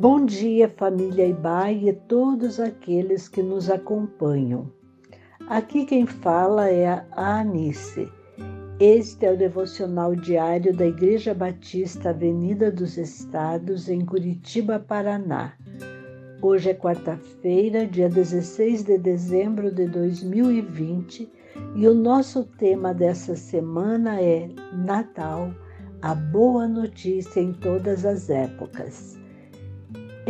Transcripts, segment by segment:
Bom dia, família Ibai e todos aqueles que nos acompanham. Aqui quem fala é a Anice. Este é o devocional diário da Igreja Batista Avenida dos Estados, em Curitiba, Paraná. Hoje é quarta-feira, dia 16 de dezembro de 2020, e o nosso tema dessa semana é Natal, a boa notícia em todas as épocas.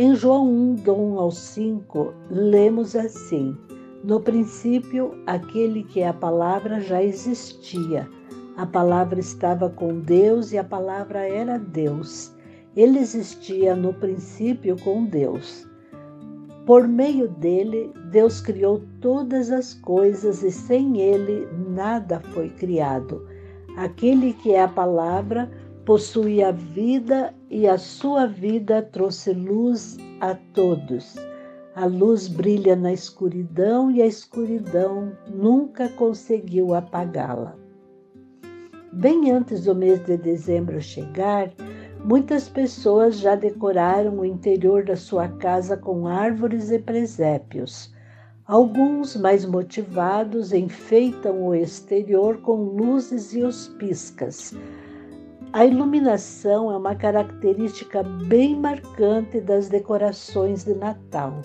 Em João 1, do 1 ao 5, lemos assim: No princípio, aquele que é a palavra já existia. A palavra estava com Deus e a palavra era Deus. Ele existia no princípio com Deus. Por meio dele, Deus criou todas as coisas e sem ele nada foi criado. Aquele que é a palavra possui a vida e a sua vida trouxe luz a todos. A luz brilha na escuridão e a escuridão nunca conseguiu apagá-la. Bem antes do mês de dezembro chegar, muitas pessoas já decoraram o interior da sua casa com árvores e presépios. Alguns, mais motivados, enfeitam o exterior com luzes e os piscas a iluminação é uma característica bem marcante das decorações de Natal.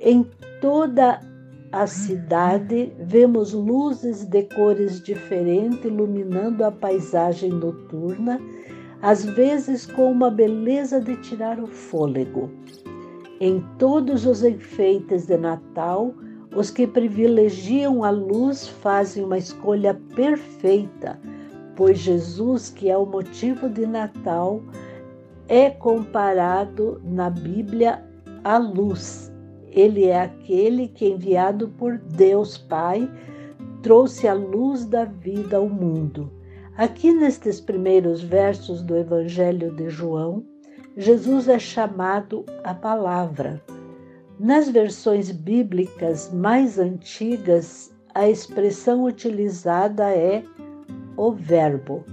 Em toda a cidade, vemos luzes de cores diferentes iluminando a paisagem noturna, às vezes com uma beleza de tirar o fôlego. Em todos os enfeites de Natal, os que privilegiam a luz fazem uma escolha perfeita pois Jesus, que é o motivo de Natal, é comparado na Bíblia à luz. Ele é aquele que, enviado por Deus Pai, trouxe a luz da vida ao mundo. Aqui nestes primeiros versos do Evangelho de João, Jesus é chamado a palavra. Nas versões bíblicas mais antigas, a expressão utilizada é o Verbo.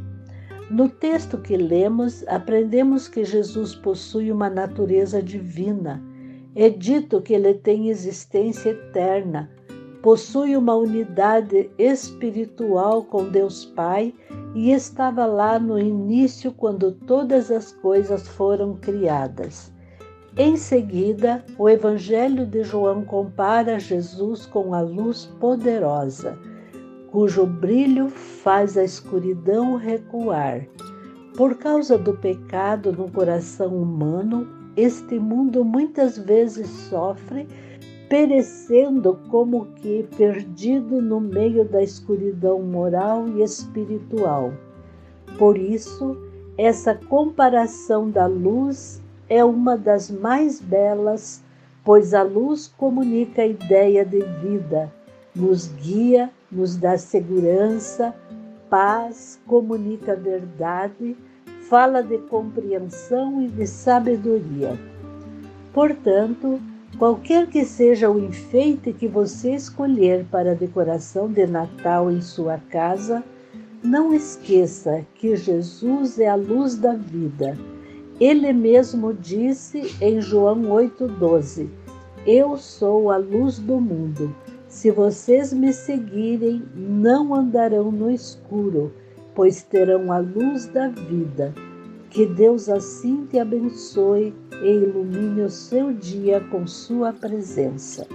No texto que lemos, aprendemos que Jesus possui uma natureza divina. É dito que ele tem existência eterna, possui uma unidade espiritual com Deus Pai e estava lá no início quando todas as coisas foram criadas. Em seguida, o Evangelho de João compara Jesus com a luz poderosa cujo brilho faz a escuridão recuar. Por causa do pecado no coração humano, este mundo muitas vezes sofre, perecendo como que perdido no meio da escuridão moral e espiritual. Por isso, essa comparação da luz é uma das mais belas, pois a luz comunica a ideia de vida, nos guia nos dá segurança, paz, comunica a verdade, fala de compreensão e de sabedoria. Portanto, qualquer que seja o enfeite que você escolher para a decoração de Natal em sua casa, não esqueça que Jesus é a luz da vida. Ele mesmo disse em João 8,12: Eu sou a luz do mundo. Se vocês me seguirem, não andarão no escuro, pois terão a luz da vida. Que Deus assim te abençoe e ilumine o seu dia com sua presença.